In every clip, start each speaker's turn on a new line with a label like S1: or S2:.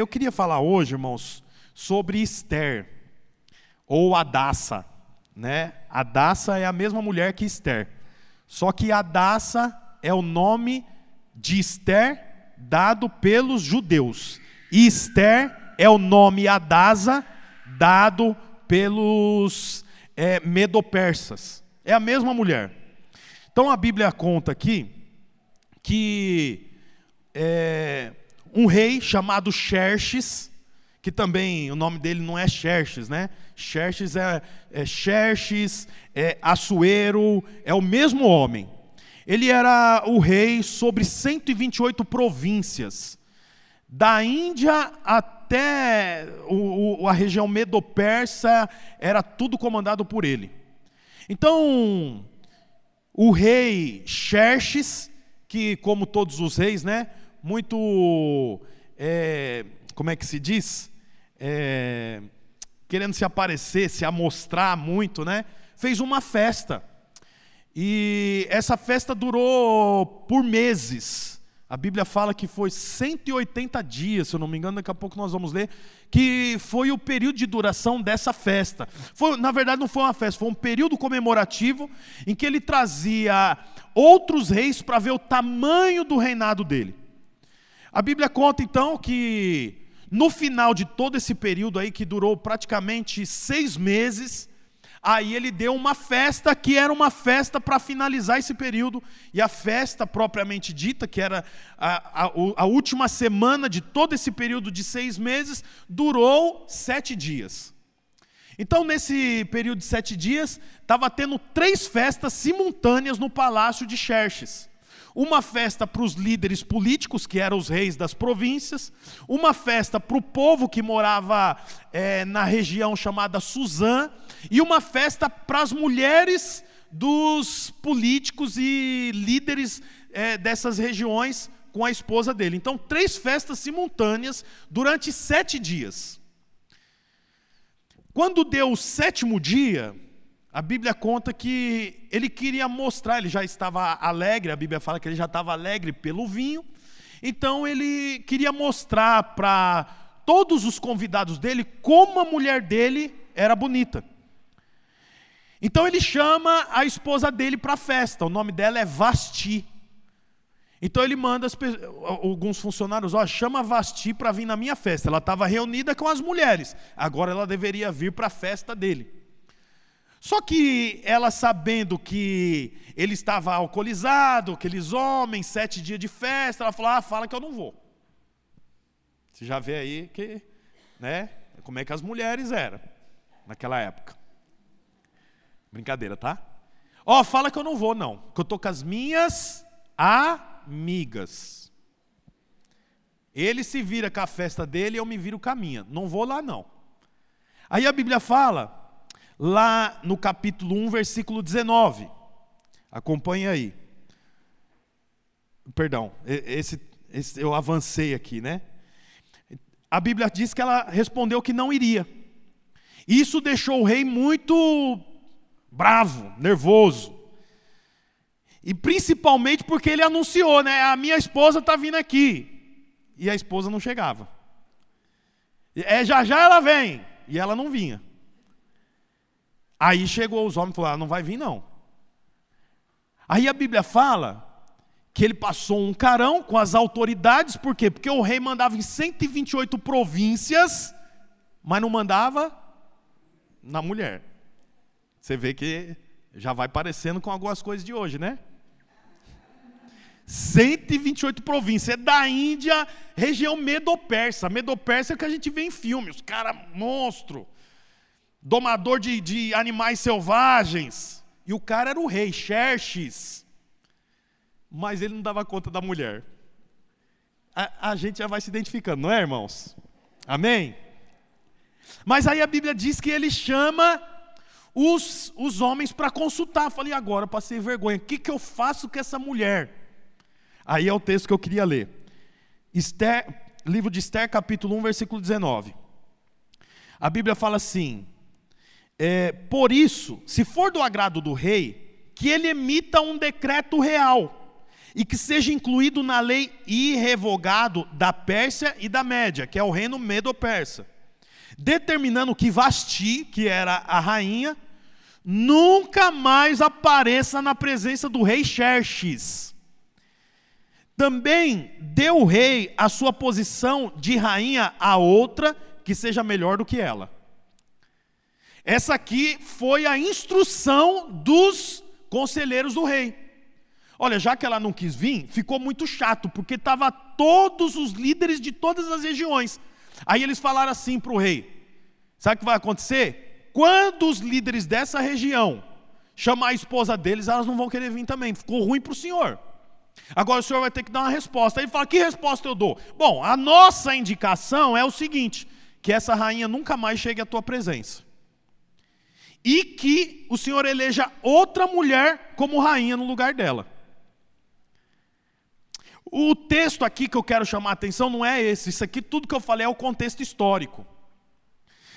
S1: eu queria falar hoje, irmãos, sobre Esther, ou Adassa. Né? Adassa é a mesma mulher que Esther. Só que Adassa é o nome de Esther dado pelos judeus. E Esther é o nome Adasa dado pelos é, medopersas. É a mesma mulher. Então a Bíblia conta aqui que é, um rei chamado Xerxes, que também o nome dele não é Xerxes, né? Xerxes é, é Xerxes, é Assuero, é o mesmo homem. Ele era o rei sobre 128 províncias, da Índia até o, o, a região medo-persa, era tudo comandado por ele. Então, o rei Xerxes, que como todos os reis, né, muito, é, como é que se diz? É, querendo se aparecer, se amostrar muito, né? Fez uma festa. E essa festa durou por meses. A Bíblia fala que foi 180 dias, se eu não me engano, daqui a pouco nós vamos ler, que foi o período de duração dessa festa. Foi, na verdade, não foi uma festa, foi um período comemorativo em que ele trazia outros reis para ver o tamanho do reinado dele. A Bíblia conta então que no final de todo esse período aí, que durou praticamente seis meses, aí ele deu uma festa que era uma festa para finalizar esse período, e a festa propriamente dita, que era a, a, a, última semana de todo esse período de seis meses, durou sete dias. Então, nesse período de sete dias, estava tendo três festas simultâneas no palácio de Xerxes uma festa para os líderes políticos, que eram os reis das províncias, uma festa para o povo que morava é, na região chamada Suzã, e uma festa para as mulheres dos políticos e líderes é, dessas regiões com a esposa dele. Então, três festas simultâneas durante sete dias. Quando deu o sétimo dia, a Bíblia conta que ele queria mostrar, ele já estava alegre, a Bíblia fala que ele já estava alegre pelo vinho, então ele queria mostrar para todos os convidados dele como a mulher dele era bonita. Então ele chama a esposa dele para a festa, o nome dela é Vasti. Então ele manda as, alguns funcionários, ó, chama Vasti para vir na minha festa. Ela estava reunida com as mulheres, agora ela deveria vir para a festa dele. Só que ela sabendo que ele estava alcoolizado, aqueles homens, sete dias de festa, ela falou: ah, fala que eu não vou. Você já vê aí que, né, como é que as mulheres eram naquela época. Brincadeira, tá? Ó, oh, fala que eu não vou, não, que eu tô com as minhas amigas. Ele se vira com a festa dele eu me viro com a minha. Não vou lá, não. Aí a Bíblia fala lá no capítulo 1, versículo 19. Acompanhe aí. Perdão, esse, esse, eu avancei aqui, né? A Bíblia diz que ela respondeu que não iria. Isso deixou o rei muito bravo, nervoso. E principalmente porque ele anunciou, né? A minha esposa está vindo aqui. E a esposa não chegava. É, já já ela vem. E ela não vinha. Aí chegou os homens e falou: ah, não vai vir não. Aí a Bíblia fala que ele passou um carão com as autoridades, por quê? Porque o rei mandava em 128 províncias, mas não mandava na mulher. Você vê que já vai parecendo com algumas coisas de hoje, né? 128 províncias, é da Índia, região Medo-Persa. Medo-Persa é o que a gente vê em filmes, os caras monstro domador de, de animais selvagens. E o cara era o rei, Xerxes. Mas ele não dava conta da mulher. A, a gente já vai se identificando, não é, irmãos? Amém? Mas aí a Bíblia diz que ele chama os, os homens para consultar. Falei, agora passei vergonha, o que, que eu faço com essa mulher? Aí é o texto que eu queria ler. Esther, livro de Esther, capítulo 1, versículo 19. A Bíblia fala assim: é, por isso, se for do agrado do rei, que ele emita um decreto real, e que seja incluído na lei irrevogado da Pérsia e da Média, que é o reino medo-persa, determinando que Vasti, que era a rainha, nunca mais apareça na presença do rei Xerxes. Também deu o rei a sua posição de rainha a outra que seja melhor do que ela. Essa aqui foi a instrução dos conselheiros do rei. Olha, já que ela não quis vir, ficou muito chato, porque estava todos os líderes de todas as regiões. Aí eles falaram assim para o rei: sabe o que vai acontecer? Quando os líderes dessa região chamar a esposa deles, elas não vão querer vir também. Ficou ruim para o senhor. Agora o senhor vai ter que dar uma resposta. Aí ele fala: que resposta eu dou? Bom, a nossa indicação é o seguinte: que essa rainha nunca mais chegue à tua presença e que o Senhor eleja outra mulher como rainha no lugar dela. O texto aqui que eu quero chamar a atenção não é esse, isso aqui tudo que eu falei é o contexto histórico.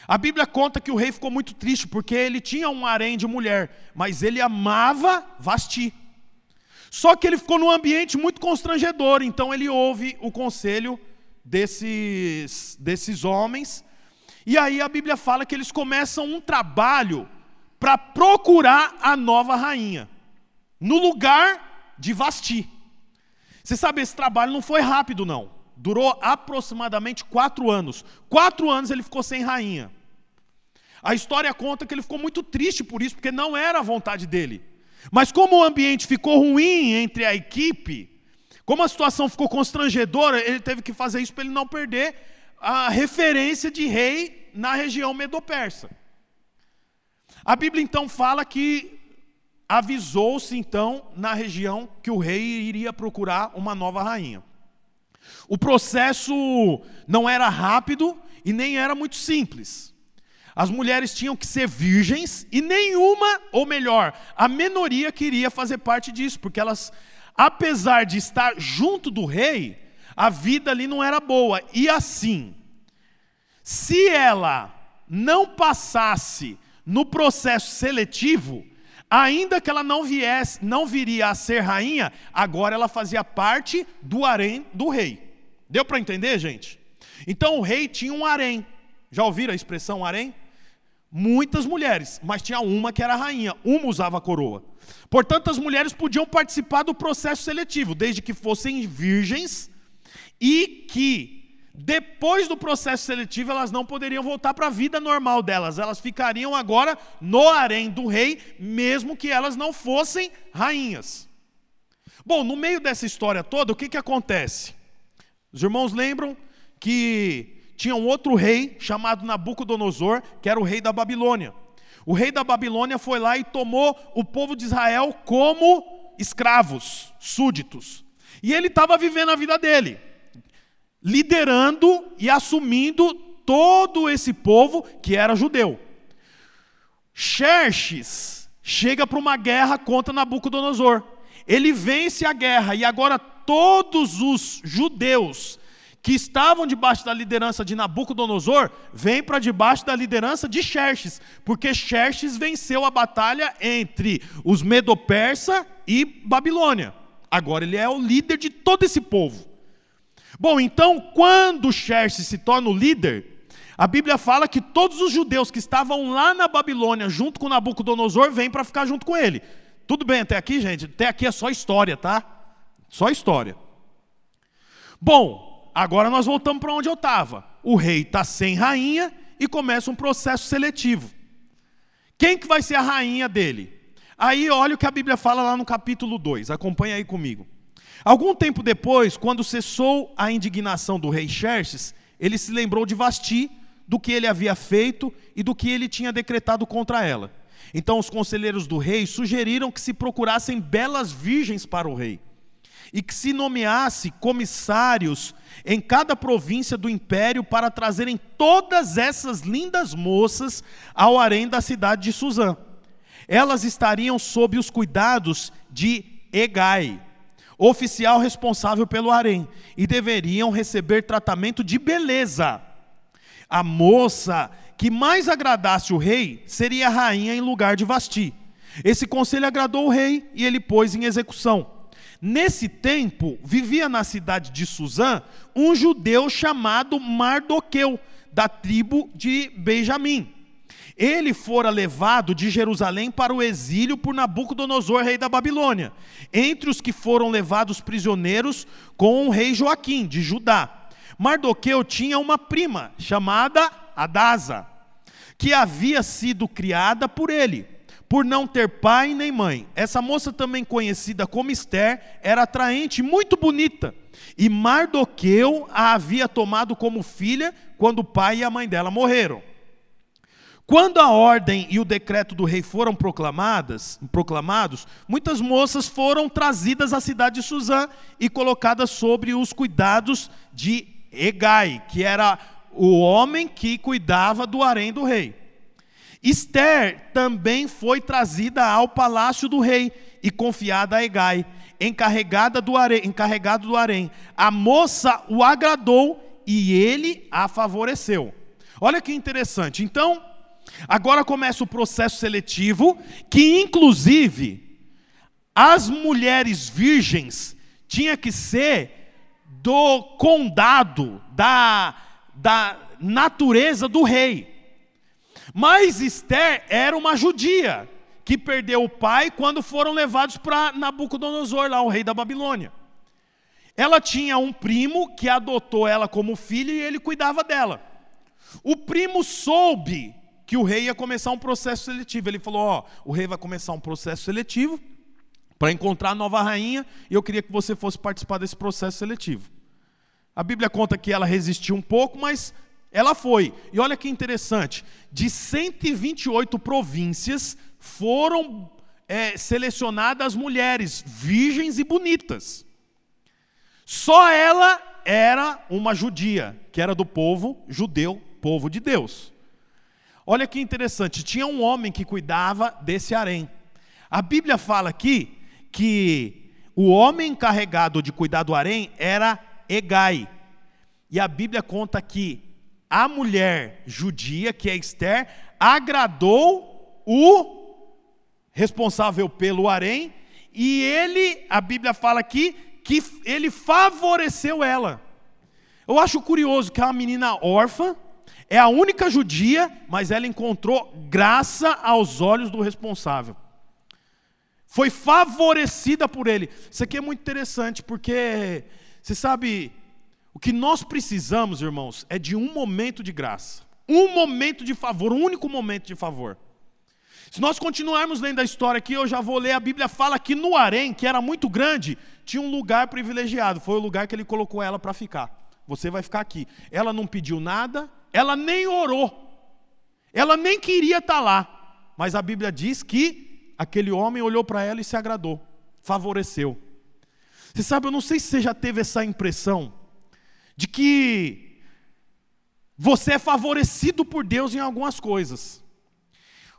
S1: A Bíblia conta que o rei ficou muito triste porque ele tinha um harém de mulher, mas ele amava Vasti. Só que ele ficou num ambiente muito constrangedor, então ele ouve o conselho desses, desses homens, e aí a Bíblia fala que eles começam um trabalho para procurar a nova rainha, no lugar de Vasti. Você sabe, esse trabalho não foi rápido, não. Durou aproximadamente quatro anos. Quatro anos ele ficou sem rainha. A história conta que ele ficou muito triste por isso, porque não era a vontade dele. Mas como o ambiente ficou ruim entre a equipe, como a situação ficou constrangedora, ele teve que fazer isso para ele não perder a referência de rei na região medo-persa. A Bíblia então fala que avisou-se então na região que o rei iria procurar uma nova rainha. O processo não era rápido e nem era muito simples. As mulheres tinham que ser virgens e nenhuma, ou melhor, a minoria queria fazer parte disso, porque elas, apesar de estar junto do rei, a vida ali não era boa. E assim, se ela não passasse no processo seletivo, ainda que ela não viesse, não viria a ser rainha, agora ela fazia parte do harém do rei. Deu para entender, gente? Então o rei tinha um harém. Já ouviram a expressão harém? Muitas mulheres, mas tinha uma que era rainha, uma usava a coroa. Portanto, as mulheres podiam participar do processo seletivo, desde que fossem virgens e que depois do processo seletivo, elas não poderiam voltar para a vida normal delas, elas ficariam agora no harém do rei, mesmo que elas não fossem rainhas. Bom, no meio dessa história toda, o que, que acontece? Os irmãos lembram que tinha um outro rei chamado Nabucodonosor, que era o rei da Babilônia. O rei da Babilônia foi lá e tomou o povo de Israel como escravos, súditos. E ele estava vivendo a vida dele liderando e assumindo todo esse povo que era judeu. Xerxes chega para uma guerra contra Nabucodonosor. Ele vence a guerra e agora todos os judeus que estavam debaixo da liderança de Nabucodonosor vêm para debaixo da liderança de Xerxes, porque Xerxes venceu a batalha entre os Medo-Persa e Babilônia. Agora ele é o líder de todo esse povo. Bom, então, quando Xerxes se torna o líder, a Bíblia fala que todos os judeus que estavam lá na Babilônia, junto com Nabucodonosor, vêm para ficar junto com ele. Tudo bem até aqui, gente? Até aqui é só história, tá? Só história. Bom, agora nós voltamos para onde eu estava. O rei está sem rainha e começa um processo seletivo. Quem que vai ser a rainha dele? Aí olha o que a Bíblia fala lá no capítulo 2. Acompanha aí comigo. Algum tempo depois, quando cessou a indignação do rei Xerxes, ele se lembrou de Vasti, do que ele havia feito e do que ele tinha decretado contra ela. Então os conselheiros do rei sugeriram que se procurassem belas virgens para o rei e que se nomeasse comissários em cada província do império para trazerem todas essas lindas moças ao harém da cidade de Suzã. Elas estariam sob os cuidados de Egai, oficial responsável pelo harém, e deveriam receber tratamento de beleza. A moça que mais agradasse o rei seria a rainha em lugar de Vasti. Esse conselho agradou o rei e ele pôs em execução. Nesse tempo, vivia na cidade de Suzã um judeu chamado Mardoqueu, da tribo de Benjamim. Ele fora levado de Jerusalém para o exílio por Nabucodonosor, rei da Babilônia, entre os que foram levados prisioneiros com o rei Joaquim, de Judá. Mardoqueu tinha uma prima chamada Adasa, que havia sido criada por ele, por não ter pai nem mãe. Essa moça, também conhecida como Esther, era atraente, muito bonita. E Mardoqueu a havia tomado como filha quando o pai e a mãe dela morreram. Quando a ordem e o decreto do rei foram proclamadas, proclamados, muitas moças foram trazidas à cidade de Suzã e colocadas sobre os cuidados de Egai, que era o homem que cuidava do harém do rei. Esther também foi trazida ao palácio do rei e confiada a Egai, encarregada do harém, encarregado do harém. A moça o agradou e ele a favoreceu. Olha que interessante. Então, Agora começa o processo seletivo, que inclusive as mulheres virgens tinha que ser do condado, da, da natureza do rei. Mas Esther era uma judia que perdeu o pai quando foram levados para Nabucodonosor, lá o rei da Babilônia. Ela tinha um primo que adotou ela como filha e ele cuidava dela. O primo soube que o rei ia começar um processo seletivo. Ele falou: Ó, o rei vai começar um processo seletivo para encontrar a nova rainha e eu queria que você fosse participar desse processo seletivo. A Bíblia conta que ela resistiu um pouco, mas ela foi. E olha que interessante: de 128 províncias foram é, selecionadas mulheres virgens e bonitas. Só ela era uma judia, que era do povo judeu, povo de Deus. Olha que interessante, tinha um homem que cuidava desse harém. A Bíblia fala aqui que o homem encarregado de cuidar do harém era Egai. E a Bíblia conta que a mulher judia, que é Esther, agradou o responsável pelo harém, e ele, a Bíblia fala aqui, que ele favoreceu ela. Eu acho curioso que é uma menina órfã, é a única judia, mas ela encontrou graça aos olhos do responsável. Foi favorecida por ele. Isso aqui é muito interessante, porque você sabe, o que nós precisamos, irmãos, é de um momento de graça. Um momento de favor, um único momento de favor. Se nós continuarmos lendo a história aqui, eu já vou ler, a Bíblia fala que no harém, que era muito grande, tinha um lugar privilegiado, foi o lugar que ele colocou ela para ficar. Você vai ficar aqui. Ela não pediu nada, ela nem orou. Ela nem queria estar lá. Mas a Bíblia diz que aquele homem olhou para ela e se agradou, favoreceu. Você sabe, eu não sei se você já teve essa impressão de que você é favorecido por Deus em algumas coisas.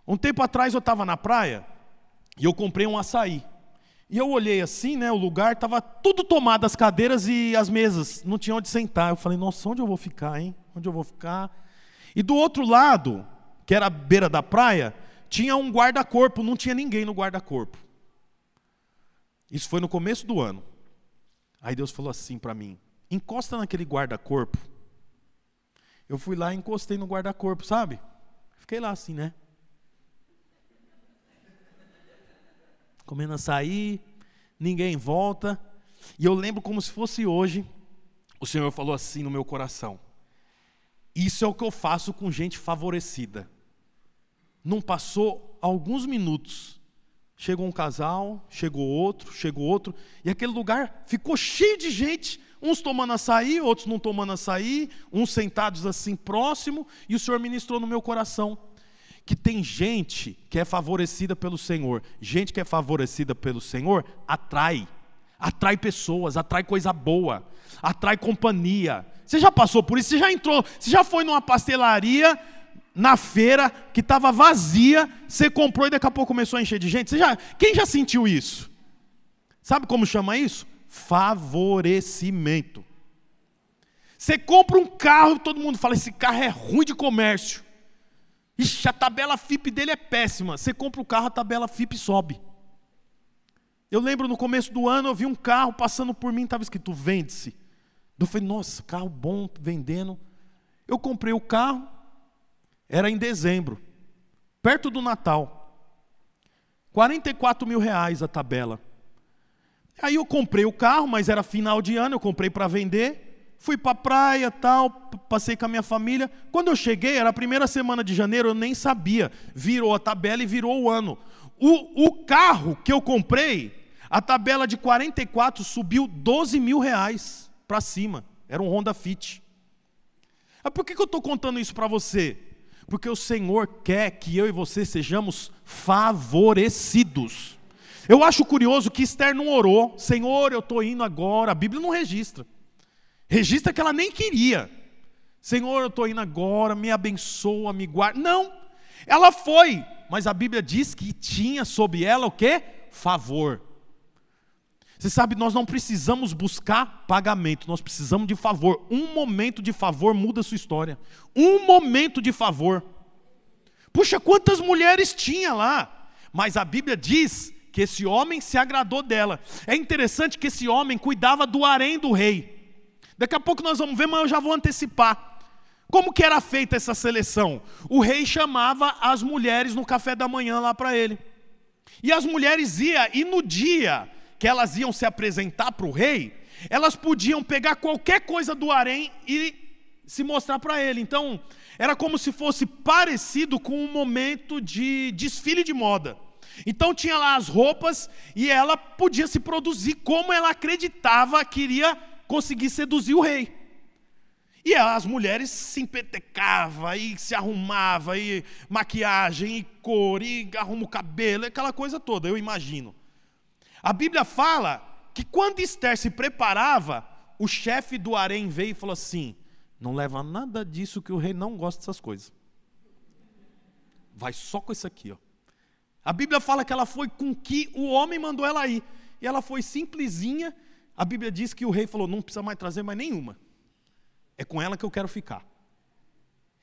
S1: Um tempo atrás eu estava na praia e eu comprei um açaí. E eu olhei assim, né, o lugar estava tudo tomado, as cadeiras e as mesas, não tinha onde sentar. Eu falei, nossa, onde eu vou ficar, hein? Onde eu vou ficar? E do outro lado, que era a beira da praia, tinha um guarda-corpo, não tinha ninguém no guarda-corpo. Isso foi no começo do ano. Aí Deus falou assim para mim: encosta naquele guarda-corpo. Eu fui lá e encostei no guarda-corpo, sabe? Fiquei lá assim, né? Comendo açaí, ninguém volta. E eu lembro como se fosse hoje, o Senhor falou assim no meu coração: isso é o que eu faço com gente favorecida. Não passou alguns minutos. Chegou um casal, chegou outro, chegou outro, e aquele lugar ficou cheio de gente, uns tomando açaí, outros não tomando açaí, uns sentados assim próximo, e o Senhor ministrou no meu coração que tem gente que é favorecida pelo Senhor. Gente que é favorecida pelo Senhor atrai, atrai pessoas, atrai coisa boa, atrai companhia, você já passou por isso? Você já entrou? Você já foi numa pastelaria na feira que estava vazia, você comprou e daqui a pouco começou a encher de gente? Você já, quem já sentiu isso? Sabe como chama isso? Favorecimento. Você compra um carro e todo mundo fala: esse carro é ruim de comércio. Ixi, a tabela FIP dele é péssima. Você compra o carro, a tabela FIP sobe. Eu lembro no começo do ano, eu vi um carro passando por mim, estava escrito vende-se. Eu falei, nossa, carro bom, vendendo. Eu comprei o carro, era em dezembro, perto do Natal. 44 mil reais a tabela. Aí eu comprei o carro, mas era final de ano, eu comprei para vender. Fui para a praia, tal, passei com a minha família. Quando eu cheguei, era a primeira semana de janeiro, eu nem sabia. Virou a tabela e virou o ano. O, o carro que eu comprei, a tabela de 44 subiu 12 mil reais para cima. Era um Honda Fit. Mas por que, que eu estou contando isso para você? Porque o Senhor quer que eu e você sejamos favorecidos. Eu acho curioso que Esther não orou, Senhor, eu estou indo agora. A Bíblia não registra. Registra que ela nem queria. Senhor, eu estou indo agora, me abençoa, me guarda. Não, ela foi, mas a Bíblia diz que tinha sobre ela o que? Favor. Você sabe, nós não precisamos buscar pagamento, nós precisamos de favor. Um momento de favor muda a sua história. Um momento de favor. Puxa, quantas mulheres tinha lá? Mas a Bíblia diz que esse homem se agradou dela. É interessante que esse homem cuidava do harém do rei. Daqui a pouco nós vamos ver, mas eu já vou antecipar. Como que era feita essa seleção? O rei chamava as mulheres no café da manhã lá para ele. E as mulheres iam, e no dia que elas iam se apresentar para o rei, elas podiam pegar qualquer coisa do harém e se mostrar para ele. Então, era como se fosse parecido com um momento de desfile de moda. Então tinha lá as roupas e ela podia se produzir como ela acreditava que iria conseguir seduzir o rei. E as mulheres se empetecavam, e se arrumavam, e maquiagem, e cor, e arruma o cabelo, aquela coisa toda, eu imagino. A Bíblia fala que quando Esther se preparava, o chefe do harém veio e falou assim: não leva nada disso que o rei não gosta dessas coisas. Vai só com isso aqui, ó. A Bíblia fala que ela foi com que o homem mandou ela ir. E ela foi simplesinha. A Bíblia diz que o rei falou: não precisa mais trazer mais nenhuma. É com ela que eu quero ficar.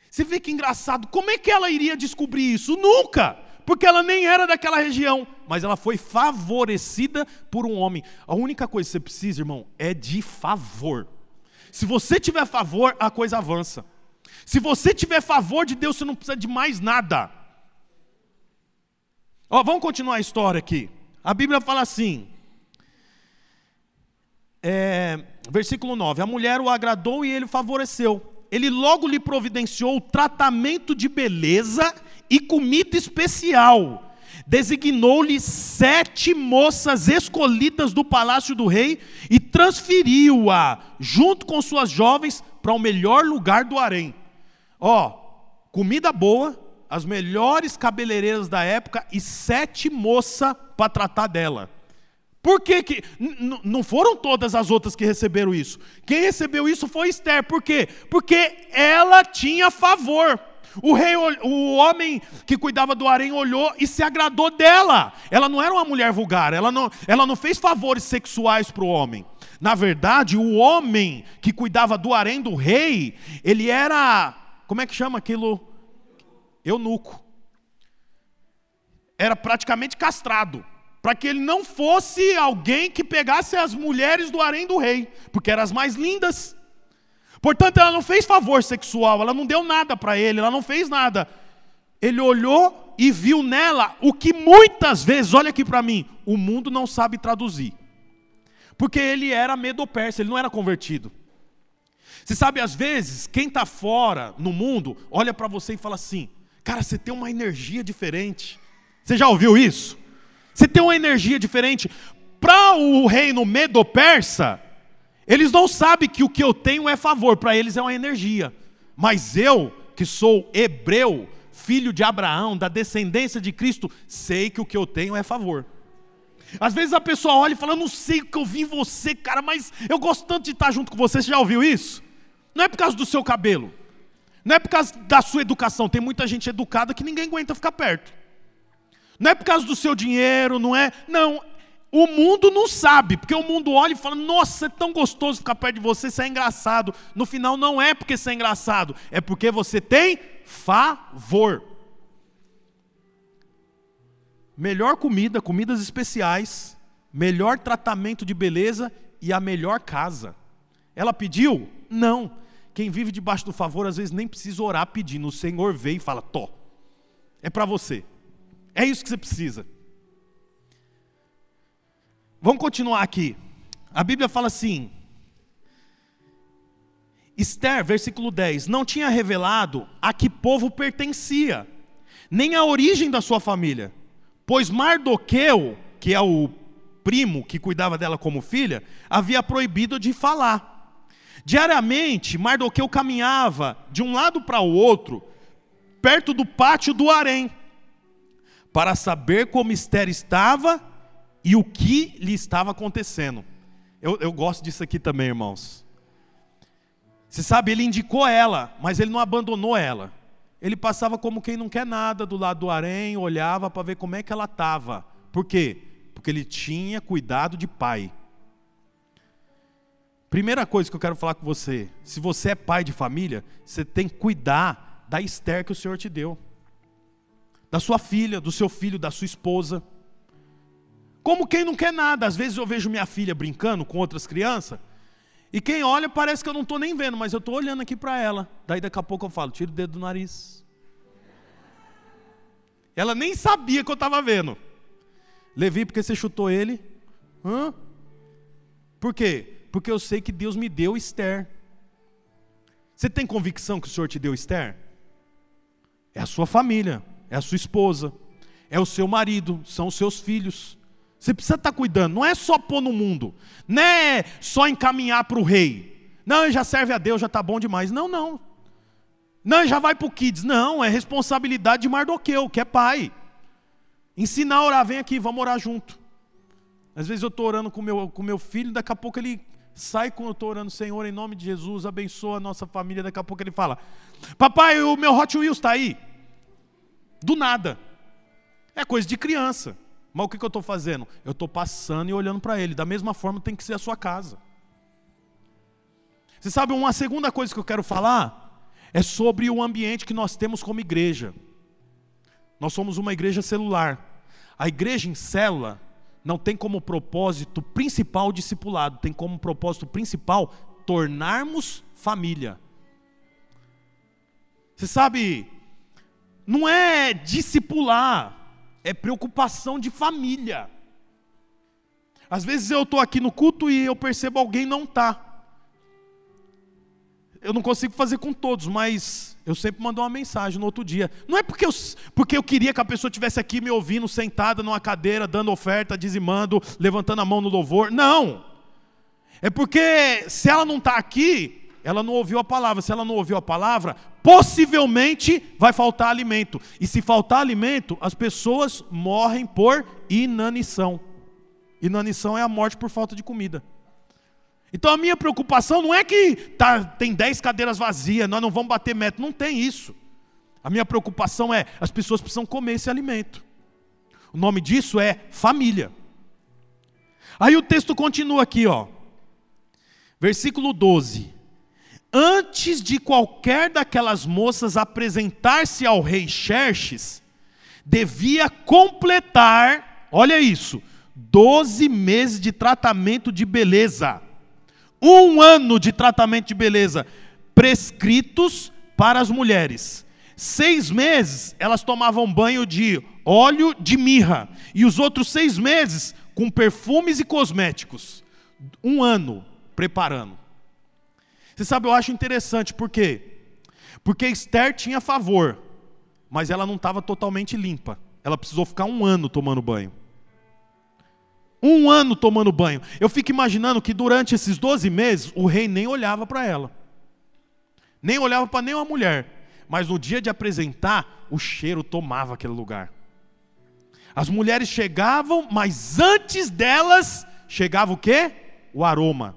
S1: Você vê que engraçado, como é que ela iria descobrir isso? Nunca! Porque ela nem era daquela região, mas ela foi favorecida por um homem. A única coisa que você precisa, irmão, é de favor. Se você tiver favor, a coisa avança. Se você tiver favor de Deus, você não precisa de mais nada. Ó, vamos continuar a história aqui. A Bíblia fala assim, é, versículo 9: A mulher o agradou e ele favoreceu. Ele logo lhe providenciou tratamento de beleza e comida especial. Designou-lhe sete moças escolhidas do palácio do rei e transferiu-a, junto com suas jovens, para o melhor lugar do harém. Ó, comida boa, as melhores cabeleireiras da época e sete moças para tratar dela. Por que, que não foram todas as outras que receberam isso? Quem recebeu isso foi Esther. Por quê? Porque ela tinha favor. O rei, o homem que cuidava do harém olhou e se agradou dela. Ela não era uma mulher vulgar, ela não, ela não fez favores sexuais para o homem. Na verdade, o homem que cuidava do harém do rei, ele era, como é que chama aquilo? Eunuco. Era praticamente castrado para que ele não fosse alguém que pegasse as mulheres do harém do rei, porque eram as mais lindas. Portanto, ela não fez favor sexual, ela não deu nada para ele, ela não fez nada. Ele olhou e viu nela o que muitas vezes, olha aqui para mim, o mundo não sabe traduzir. Porque ele era medo-persa, ele não era convertido. Você sabe, às vezes, quem está fora no mundo, olha para você e fala assim: Cara, você tem uma energia diferente. Você já ouviu isso? Você tem uma energia diferente. Para o reino medo-persa, eles não sabem que o que eu tenho é favor, para eles é uma energia. Mas eu, que sou hebreu, filho de Abraão, da descendência de Cristo, sei que o que eu tenho é favor. Às vezes a pessoa olha e fala: Eu não sei o que eu vi em você, cara, mas eu gosto tanto de estar junto com você. Você já ouviu isso? Não é por causa do seu cabelo, não é por causa da sua educação. Tem muita gente educada que ninguém aguenta ficar perto. Não é por causa do seu dinheiro, não é. Não. O mundo não sabe, porque o mundo olha e fala: Nossa, é tão gostoso ficar perto de você, isso é engraçado. No final, não é porque isso é engraçado, é porque você tem favor. Melhor comida, comidas especiais, melhor tratamento de beleza e a melhor casa. Ela pediu? Não. Quem vive debaixo do favor, às vezes nem precisa orar pedindo. O Senhor vem e fala: Tó, é para você. É isso que você precisa. Vamos continuar aqui. A Bíblia fala assim: Esther, versículo 10, não tinha revelado a que povo pertencia, nem a origem da sua família, pois Mardoqueu, que é o primo que cuidava dela como filha, havia proibido de falar. Diariamente, Mardoqueu caminhava de um lado para o outro, perto do pátio do harém, para saber como Esther estava e o que lhe estava acontecendo. Eu, eu gosto disso aqui também, irmãos. Você sabe, ele indicou ela, mas ele não abandonou ela. Ele passava como quem não quer nada do lado do harém, olhava para ver como é que ela estava. Por quê? Porque ele tinha cuidado de pai. Primeira coisa que eu quero falar com você: se você é pai de família, você tem que cuidar da Esther que o Senhor te deu, da sua filha, do seu filho, da sua esposa. Como quem não quer nada. Às vezes eu vejo minha filha brincando com outras crianças, e quem olha parece que eu não estou nem vendo, mas eu estou olhando aqui para ela. Daí daqui a pouco eu falo: tira o dedo do nariz. Ela nem sabia que eu estava vendo. Levi, porque você chutou ele? Hã? Por quê? Porque eu sei que Deus me deu Esther. Você tem convicção que o Senhor te deu Esther? É a sua família, é a sua esposa, é o seu marido, são os seus filhos. Você precisa estar cuidando, não é só pôr no mundo, não é só encaminhar para o rei. Não, já serve a Deus, já está bom demais. Não, não. Não, já vai para o Kids. Não, é responsabilidade de Mardoqueu, que é pai. Ensinar a orar, vem aqui, vamos orar junto. Às vezes eu estou orando com meu, com meu filho, daqui a pouco ele sai quando eu estou orando, Senhor, em nome de Jesus, abençoa a nossa família. Daqui a pouco ele fala: Papai, o meu Hot Wheels está aí. Do nada. É coisa de criança. Mas o que, que eu estou fazendo? Eu estou passando e olhando para ele. Da mesma forma tem que ser a sua casa. Você sabe, uma segunda coisa que eu quero falar é sobre o ambiente que nós temos como igreja. Nós somos uma igreja celular. A igreja em célula não tem como propósito principal o discipulado, tem como propósito principal tornarmos família. Você sabe, não é discipular, é preocupação de família. Às vezes eu estou aqui no culto e eu percebo alguém não está. Eu não consigo fazer com todos, mas eu sempre mando uma mensagem no outro dia. Não é porque eu, porque eu queria que a pessoa estivesse aqui me ouvindo, sentada numa cadeira, dando oferta, dizimando, levantando a mão no louvor. Não. É porque se ela não está aqui, ela não ouviu a palavra. Se ela não ouviu a palavra, possivelmente vai faltar alimento. E se faltar alimento, as pessoas morrem por inanição. Inanição é a morte por falta de comida. Então a minha preocupação não é que tá, tem 10 cadeiras vazias, nós não vamos bater meta, não tem isso. A minha preocupação é as pessoas precisam comer esse alimento. O nome disso é família. Aí o texto continua aqui, ó. Versículo 12. Antes de qualquer daquelas moças apresentar-se ao rei Xerxes, devia completar, olha isso, 12 meses de tratamento de beleza um ano de tratamento de beleza prescritos para as mulheres. Seis meses elas tomavam banho de óleo de mirra, e os outros seis meses com perfumes e cosméticos. Um ano preparando. Você sabe, eu acho interessante, por quê? Porque Esther tinha favor, mas ela não estava totalmente limpa. Ela precisou ficar um ano tomando banho. Um ano tomando banho. Eu fico imaginando que durante esses 12 meses o rei nem olhava para ela. Nem olhava para nenhuma mulher. Mas no dia de apresentar, o cheiro tomava aquele lugar. As mulheres chegavam, mas antes delas chegava o quê? O aroma,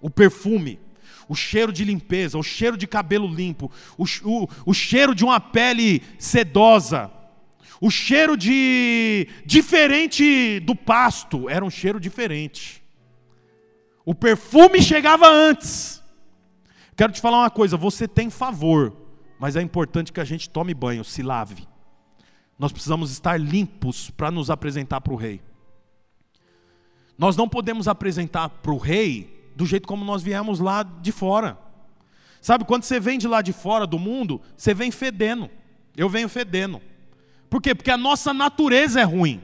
S1: o perfume, o cheiro de limpeza, o cheiro de cabelo limpo, o, o, o cheiro de uma pele sedosa o cheiro de diferente do pasto era um cheiro diferente. O perfume chegava antes. Quero te falar uma coisa, você tem favor, mas é importante que a gente tome banho, se lave. Nós precisamos estar limpos para nos apresentar para o rei. Nós não podemos apresentar para o rei do jeito como nós viemos lá de fora. Sabe, quando você vem de lá de fora do mundo, você vem fedendo. Eu venho fedendo. Por quê? Porque a nossa natureza é ruim.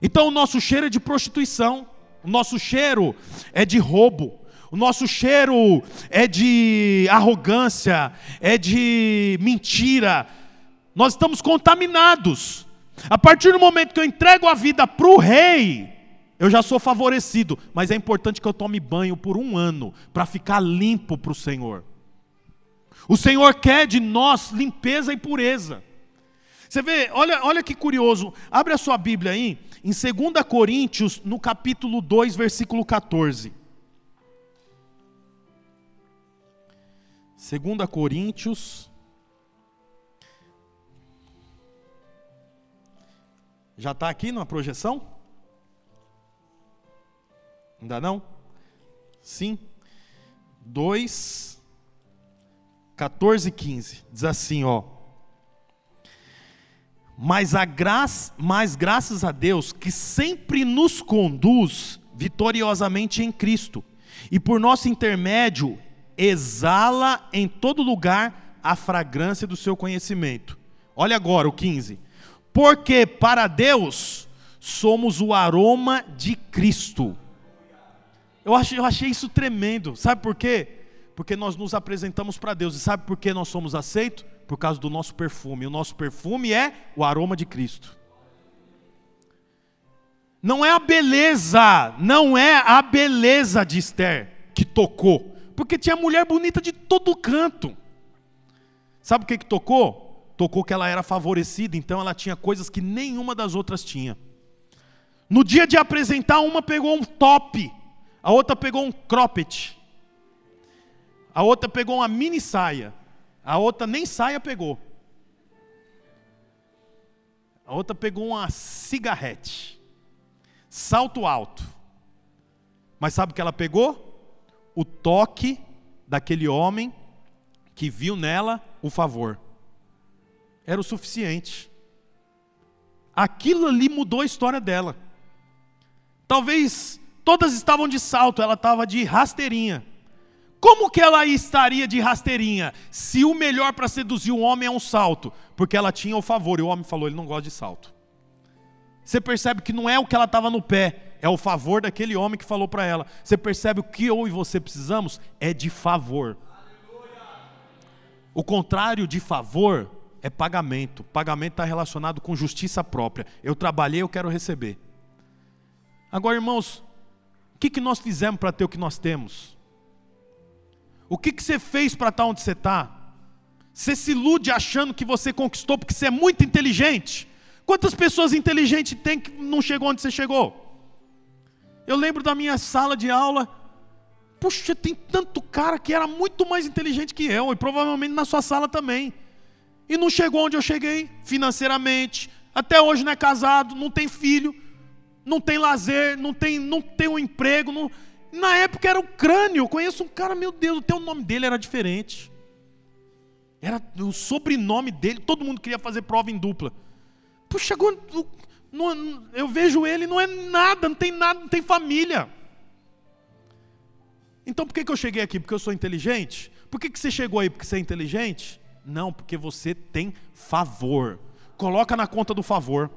S1: Então o nosso cheiro é de prostituição, o nosso cheiro é de roubo, o nosso cheiro é de arrogância, é de mentira. Nós estamos contaminados. A partir do momento que eu entrego a vida para o rei, eu já sou favorecido, mas é importante que eu tome banho por um ano para ficar limpo para o Senhor. O Senhor quer de nós limpeza e pureza. Você vê, olha, olha que curioso. Abre a sua Bíblia aí, em 2 Coríntios, no capítulo 2, versículo 14. 2 Coríntios. Já está aqui na projeção? Ainda não? Sim. 2, 14 e 15. Diz assim, ó. Mas, a graça, mas graças a Deus que sempre nos conduz vitoriosamente em Cristo, e por nosso intermédio exala em todo lugar a fragrância do seu conhecimento. Olha agora o 15. Porque para Deus somos o aroma de Cristo eu achei, eu achei isso tremendo. Sabe por quê? Porque nós nos apresentamos para Deus. E sabe por que nós somos aceitos? Por causa do nosso perfume. O nosso perfume é o aroma de Cristo. Não é a beleza, não é a beleza de Esther que tocou, porque tinha mulher bonita de todo canto. Sabe o que, que tocou? Tocou que ela era favorecida, então ela tinha coisas que nenhuma das outras tinha. No dia de apresentar, uma pegou um top, a outra pegou um cropped. A outra pegou uma mini saia. A outra nem saia pegou. A outra pegou uma cigarrete. Salto alto. Mas sabe o que ela pegou? O toque daquele homem que viu nela o favor. Era o suficiente. Aquilo ali mudou a história dela. Talvez Todas estavam de salto, ela estava de rasteirinha. Como que ela estaria de rasteirinha se o melhor para seduzir um homem é um salto? Porque ela tinha o favor e o homem falou: ele não gosta de salto. Você percebe que não é o que ela estava no pé, é o favor daquele homem que falou para ela. Você percebe o que eu e você precisamos é de favor. O contrário de favor é pagamento. Pagamento está relacionado com justiça própria. Eu trabalhei, eu quero receber. Agora, irmãos, que, que nós fizemos para ter o que nós temos? O que, que você fez para estar onde você está? Você se ilude achando que você conquistou porque você é muito inteligente. Quantas pessoas inteligentes tem que não chegou onde você chegou? Eu lembro da minha sala de aula. Puxa, tem tanto cara que era muito mais inteligente que eu, e provavelmente na sua sala também. E não chegou onde eu cheguei, financeiramente. Até hoje não é casado, não tem filho não tem lazer, não tem, não tem um emprego. Não... Na época era o crânio. Eu conheço um cara, meu Deus, até o nome dele era diferente. Era o sobrenome dele, todo mundo queria fazer prova em dupla. Puxa, eu vejo ele, não é nada, não tem nada, não tem família. Então por que, que eu cheguei aqui? Porque eu sou inteligente? Por que, que você chegou aí? Porque você é inteligente? Não, porque você tem favor. Coloca na conta do favor.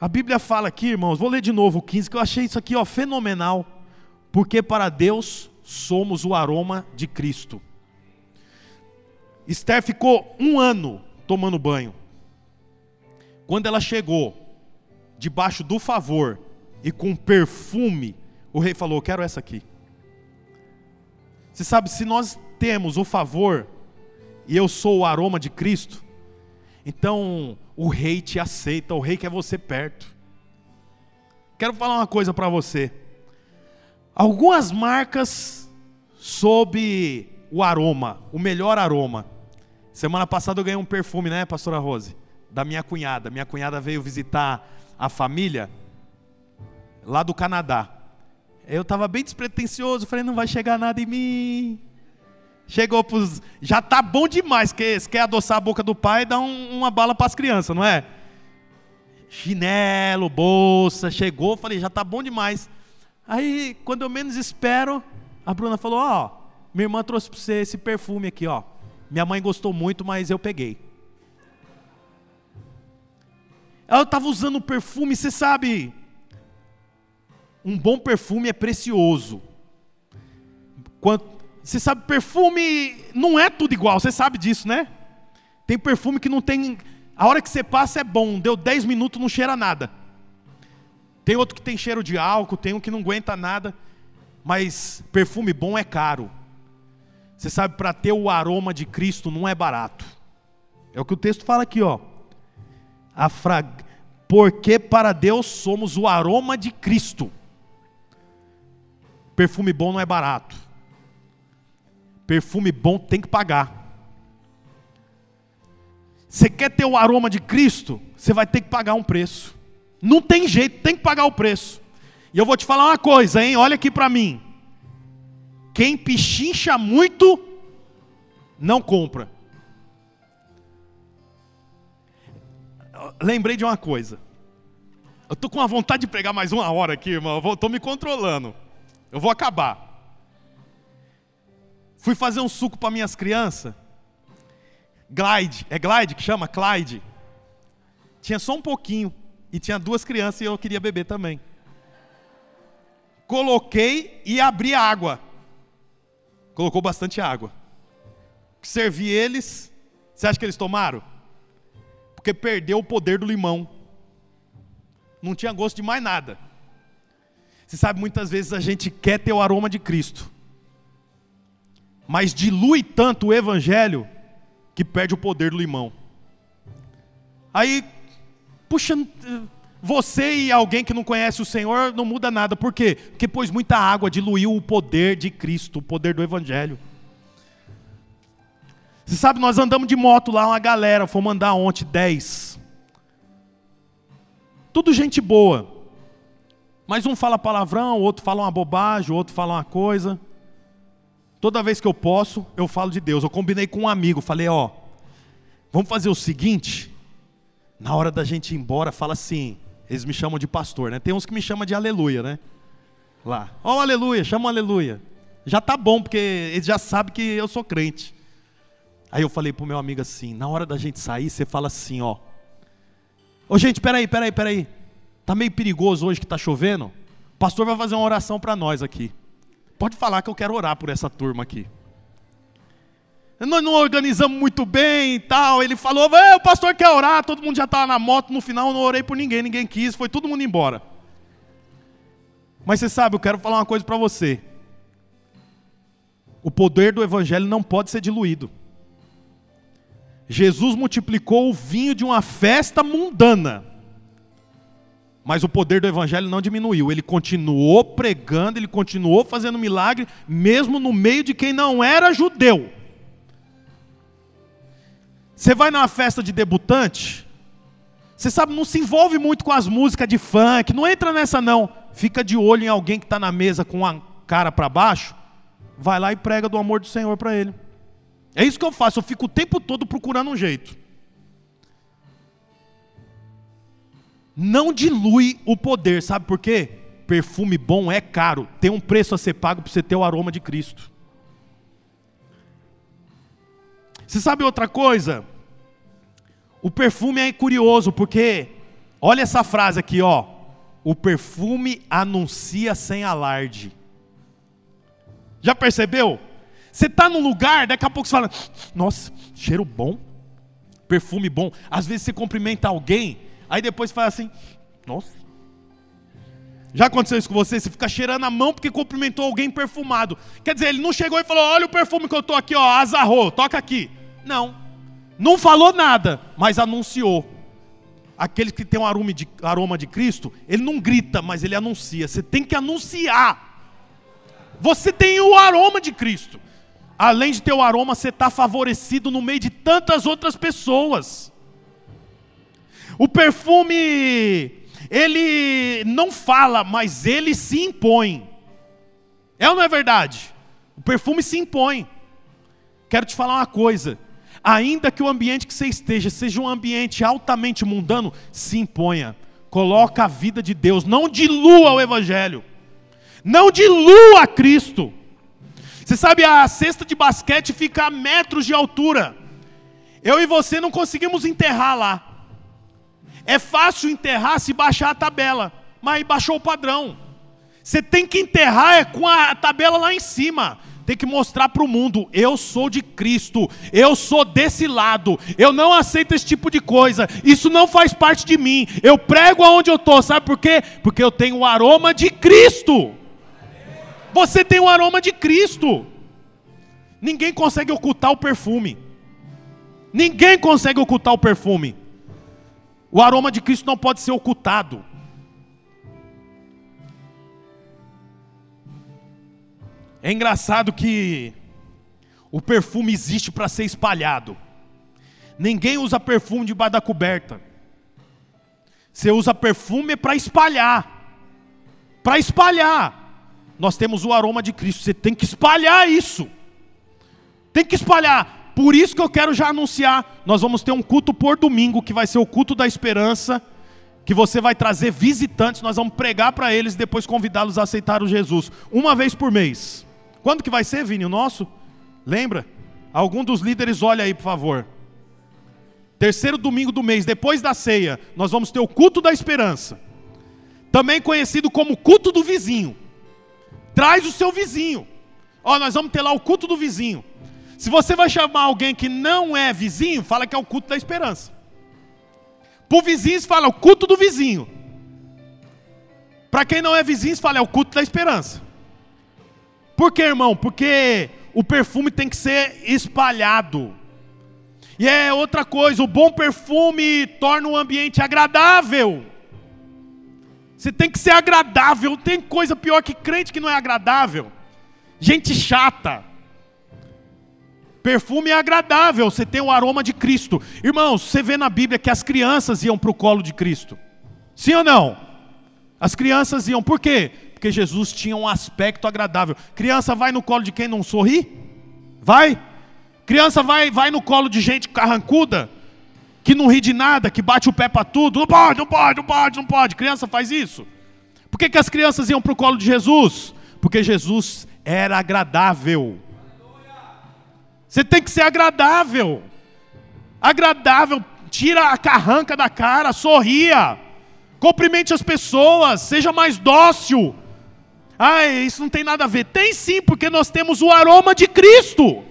S1: A Bíblia fala aqui, irmãos, vou ler de novo o 15, que eu achei isso aqui ó, fenomenal. Porque para Deus somos o aroma de Cristo. Esther ficou um ano tomando banho. Quando ela chegou, debaixo do favor e com perfume, o rei falou: Quero essa aqui. Você sabe, se nós temos o favor e eu sou o aroma de Cristo, então o rei te aceita, o rei quer você perto. Quero falar uma coisa para você. Algumas marcas sobre o aroma, o melhor aroma. Semana passada eu ganhei um perfume, né, pastora Rose? Da minha cunhada. Minha cunhada veio visitar a família lá do Canadá. Eu estava bem despretensioso, falei, não vai chegar nada em mim. Chegou pros. Já tá bom demais, que quer adoçar a boca do pai e dar um, uma bala para as crianças, não é? chinelo, bolsa, chegou, falei, já tá bom demais. Aí, quando eu menos espero, a Bruna falou: Ó, oh, minha irmã trouxe para você esse perfume aqui, ó. Minha mãe gostou muito, mas eu peguei. Ela estava usando perfume, você sabe, um bom perfume é precioso. Você sabe, perfume não é tudo igual, você sabe disso, né? Tem perfume que não tem. A hora que você passa é bom, deu 10 minutos, não cheira nada. Tem outro que tem cheiro de álcool, tem um que não aguenta nada. Mas perfume bom é caro. Você sabe, para ter o aroma de Cristo não é barato. É o que o texto fala aqui, ó. A. Porque para Deus somos o aroma de Cristo. Perfume bom não é barato. Perfume bom tem que pagar. Você quer ter o aroma de Cristo? Você vai ter que pagar um preço. Não tem jeito, tem que pagar o preço. E eu vou te falar uma coisa, hein? Olha aqui para mim. Quem pichincha muito, não compra. Lembrei de uma coisa. Eu tô com uma vontade de pregar mais uma hora aqui, irmão. Tô me controlando. Eu vou acabar. Fui fazer um suco para minhas crianças. Glide, é Glide que chama? Clyde. Tinha só um pouquinho. E tinha duas crianças e eu queria beber também. Coloquei e abri a água. Colocou bastante água. Servi eles. Você acha que eles tomaram? Porque perdeu o poder do limão. Não tinha gosto de mais nada. Você sabe, muitas vezes a gente quer ter o aroma de Cristo. Mas dilui tanto o evangelho que perde o poder do limão. Aí puxa, você e alguém que não conhece o Senhor não muda nada. Por quê? Porque pôs muita água, diluiu o poder de Cristo, o poder do Evangelho. Você sabe, nós andamos de moto lá, uma galera, fomos andar ontem, 10. Tudo gente boa. Mas um fala palavrão, o outro fala uma bobagem, o outro fala uma coisa. Toda vez que eu posso, eu falo de Deus. Eu combinei com um amigo, falei, ó, vamos fazer o seguinte, na hora da gente ir embora, fala assim. Eles me chamam de pastor, né? Tem uns que me chamam de aleluia, né? Lá. Ó, oh, aleluia, chama aleluia. Já tá bom, porque eles já sabem que eu sou crente. Aí eu falei pro meu amigo assim: na hora da gente sair, você fala assim, ó. Ô gente, peraí, peraí, peraí. Tá meio perigoso hoje que tá chovendo? O pastor vai fazer uma oração para nós aqui. Pode falar que eu quero orar por essa turma aqui nós não organizamos muito bem e tal. Ele falou, o pastor quer orar, todo mundo já estava na moto, no final eu não orei por ninguém, ninguém quis, foi todo mundo embora. Mas você sabe, eu quero falar uma coisa para você. O poder do evangelho não pode ser diluído. Jesus multiplicou o vinho de uma festa mundana. Mas o poder do evangelho não diminuiu. Ele continuou pregando, ele continuou fazendo milagre, mesmo no meio de quem não era judeu. Você vai numa festa de debutante, você sabe, não se envolve muito com as músicas de funk, não entra nessa não. Fica de olho em alguém que está na mesa com a cara para baixo, vai lá e prega do amor do Senhor para ele. É isso que eu faço, eu fico o tempo todo procurando um jeito. Não dilui o poder, sabe por quê? Perfume bom é caro, tem um preço a ser pago para você ter o aroma de Cristo. Você sabe outra coisa? O perfume é curioso porque, olha essa frase aqui, ó. O perfume anuncia sem alarde. Já percebeu? Você está num lugar, daqui a pouco você fala: Nossa, cheiro bom, perfume bom. Às vezes você cumprimenta alguém, aí depois fala assim: Nossa. Já aconteceu isso com você? Você fica cheirando a mão porque cumprimentou alguém perfumado. Quer dizer, ele não chegou e falou: Olha o perfume que eu estou aqui, ó, azarrou, toca aqui. Não. Não falou nada, mas anunciou. Aquele que tem um de, aroma de Cristo, ele não grita, mas ele anuncia. Você tem que anunciar. Você tem o aroma de Cristo. Além de ter o aroma, você está favorecido no meio de tantas outras pessoas. O perfume, ele não fala, mas ele se impõe. É ou não é verdade? O perfume se impõe. Quero te falar uma coisa ainda que o ambiente que você esteja seja um ambiente altamente mundano, se imponha. Coloca a vida de Deus, não dilua o Evangelho, não dilua Cristo. Você sabe, a cesta de basquete fica a metros de altura. Eu e você não conseguimos enterrar lá. É fácil enterrar se baixar a tabela, mas baixou o padrão. Você tem que enterrar é com a tabela lá em cima. Tem que mostrar para o mundo: eu sou de Cristo, eu sou desse lado, eu não aceito esse tipo de coisa, isso não faz parte de mim. Eu prego aonde eu estou, sabe por quê? Porque eu tenho o aroma de Cristo. Você tem o aroma de Cristo. Ninguém consegue ocultar o perfume. Ninguém consegue ocultar o perfume. O aroma de Cristo não pode ser ocultado. É engraçado que o perfume existe para ser espalhado. Ninguém usa perfume debaixo da coberta. Você usa perfume para espalhar. Para espalhar. Nós temos o aroma de Cristo. Você tem que espalhar isso. Tem que espalhar. Por isso que eu quero já anunciar. Nós vamos ter um culto por domingo, que vai ser o culto da esperança. Que você vai trazer visitantes. Nós vamos pregar para eles e depois convidá-los a aceitar o Jesus. Uma vez por mês. Quando que vai ser, Vini, o nosso? Lembra? Algum dos líderes olha aí, por favor. Terceiro domingo do mês, depois da ceia, nós vamos ter o culto da esperança. Também conhecido como culto do vizinho. Traz o seu vizinho. Ó, nós vamos ter lá o culto do vizinho. Se você vai chamar alguém que não é vizinho, fala que é o culto da esperança. Para o vizinho, fala o culto do vizinho. Para quem não é vizinho, fala é o culto da esperança. Por quê, irmão? Porque o perfume tem que ser espalhado. E é outra coisa, o bom perfume torna o ambiente agradável. Você tem que ser agradável. Tem coisa pior que crente que não é agradável. Gente chata. Perfume é agradável, você tem o aroma de Cristo. Irmãos, você vê na Bíblia que as crianças iam para o colo de Cristo. Sim ou não? As crianças iam, por quê? Porque Jesus tinha um aspecto agradável. Criança vai no colo de quem não sorri? Vai? Criança vai, vai no colo de gente carrancuda? Que não ri de nada, que bate o pé para tudo? Não pode, não pode, não pode, não pode. Criança faz isso. Por que, que as crianças iam para o colo de Jesus? Porque Jesus era agradável. Você tem que ser agradável. Agradável, tira a carranca da cara, sorria. Cumprimente as pessoas, seja mais dócil. Ah, isso não tem nada a ver. Tem sim, porque nós temos o aroma de Cristo.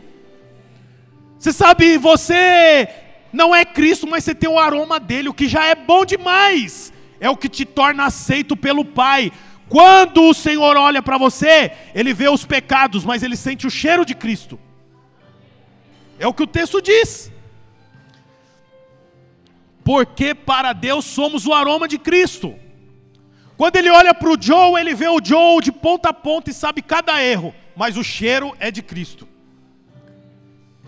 S1: Você sabe, você não é Cristo, mas você tem o aroma dele, o que já é bom demais. É o que te torna aceito pelo Pai. Quando o Senhor olha para você, ele vê os pecados, mas ele sente o cheiro de Cristo. É o que o texto diz. Porque para Deus somos o aroma de Cristo. Quando ele olha para o Joe, ele vê o Joe de ponta a ponta e sabe cada erro, mas o cheiro é de Cristo.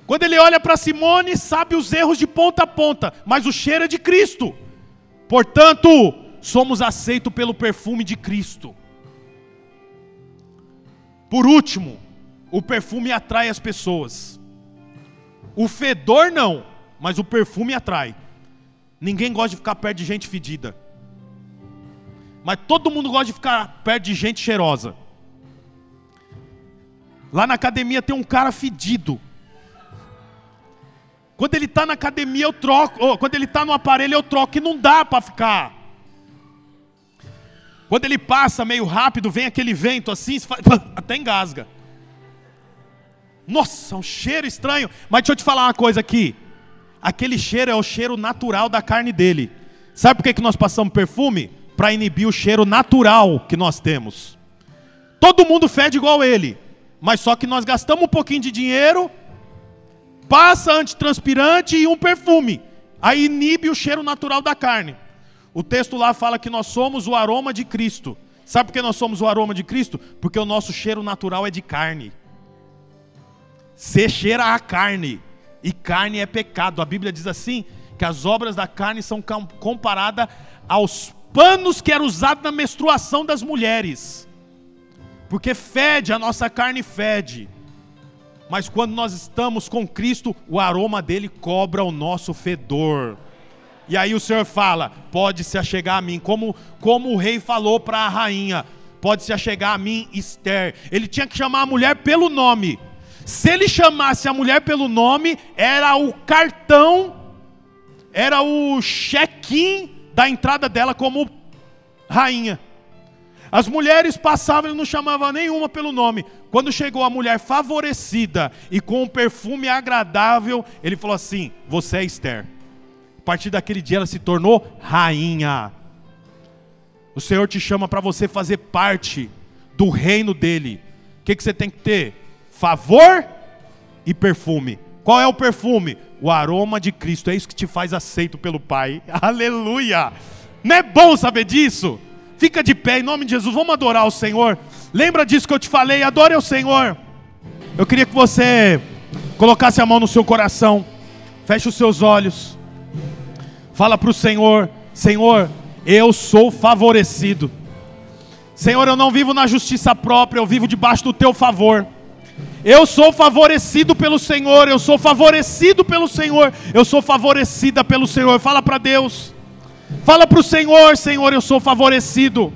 S1: Quando ele olha para Simone, sabe os erros de ponta a ponta, mas o cheiro é de Cristo. Portanto, somos aceitos pelo perfume de Cristo. Por último, o perfume atrai as pessoas. O fedor não, mas o perfume atrai. Ninguém gosta de ficar perto de gente fedida. Mas todo mundo gosta de ficar perto de gente cheirosa. Lá na academia tem um cara fedido. Quando ele está na academia eu troco, oh, quando ele está no aparelho eu troco, e não dá para ficar. Quando ele passa meio rápido, vem aquele vento assim, até engasga. Nossa, um cheiro estranho. Mas deixa eu te falar uma coisa aqui. Aquele cheiro é o cheiro natural da carne dele. Sabe por que, que nós passamos perfume? para inibir o cheiro natural que nós temos. Todo mundo fede igual ele, mas só que nós gastamos um pouquinho de dinheiro, passa antitranspirante e um perfume. Aí inibe o cheiro natural da carne. O texto lá fala que nós somos o aroma de Cristo. Sabe por que nós somos o aroma de Cristo? Porque o nosso cheiro natural é de carne. Você cheira a carne, e carne é pecado. A Bíblia diz assim: que as obras da carne são comparadas aos panos que era usado na menstruação das mulheres. Porque fede, a nossa carne fede. Mas quando nós estamos com Cristo, o aroma dele cobra o nosso fedor. E aí o Senhor fala: pode se achegar a mim, como, como o rei falou para a rainha: pode se achegar a mim, Esther. Ele tinha que chamar a mulher pelo nome. Se ele chamasse a mulher pelo nome, era o cartão, era o check-in da entrada dela como rainha. As mulheres passavam, ele não chamava nenhuma pelo nome. Quando chegou a mulher favorecida e com um perfume agradável, ele falou assim: Você é Esther. A partir daquele dia ela se tornou rainha. O Senhor te chama para você fazer parte do reino dele. O que, que você tem que ter? Favor e perfume. Qual é o perfume? O aroma de Cristo. É isso que te faz aceito pelo Pai. Aleluia! Não é bom saber disso? Fica de pé em nome de Jesus. Vamos adorar o Senhor. Lembra disso que eu te falei? Adore o Senhor. Eu queria que você colocasse a mão no seu coração. Feche os seus olhos. Fala para o Senhor: Senhor, eu sou favorecido. Senhor, eu não vivo na justiça própria, eu vivo debaixo do teu favor. Eu sou favorecido pelo Senhor, eu sou favorecido pelo Senhor, eu sou favorecida pelo Senhor. Fala para Deus, fala para o Senhor: Senhor, eu sou favorecido.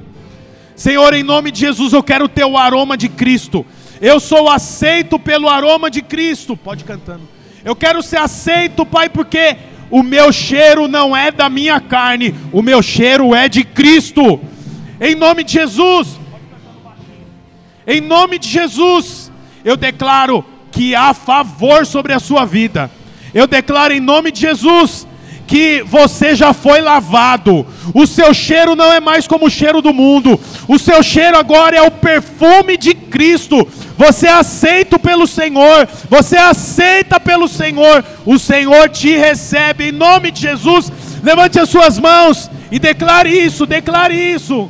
S1: Senhor, em nome de Jesus, eu quero ter o aroma de Cristo. Eu sou aceito pelo aroma de Cristo. Pode cantando. Eu quero ser aceito, Pai, porque o meu cheiro não é da minha carne, o meu cheiro é de Cristo. Em nome de Jesus. Em nome de Jesus, eu declaro que há favor sobre a sua vida. Eu declaro em nome de Jesus que você já foi lavado. O seu cheiro não é mais como o cheiro do mundo. O seu cheiro agora é o perfume de Cristo. Você é aceito pelo Senhor. Você é aceita pelo Senhor. O Senhor te recebe em nome de Jesus. Levante as suas mãos e declare isso, declare isso.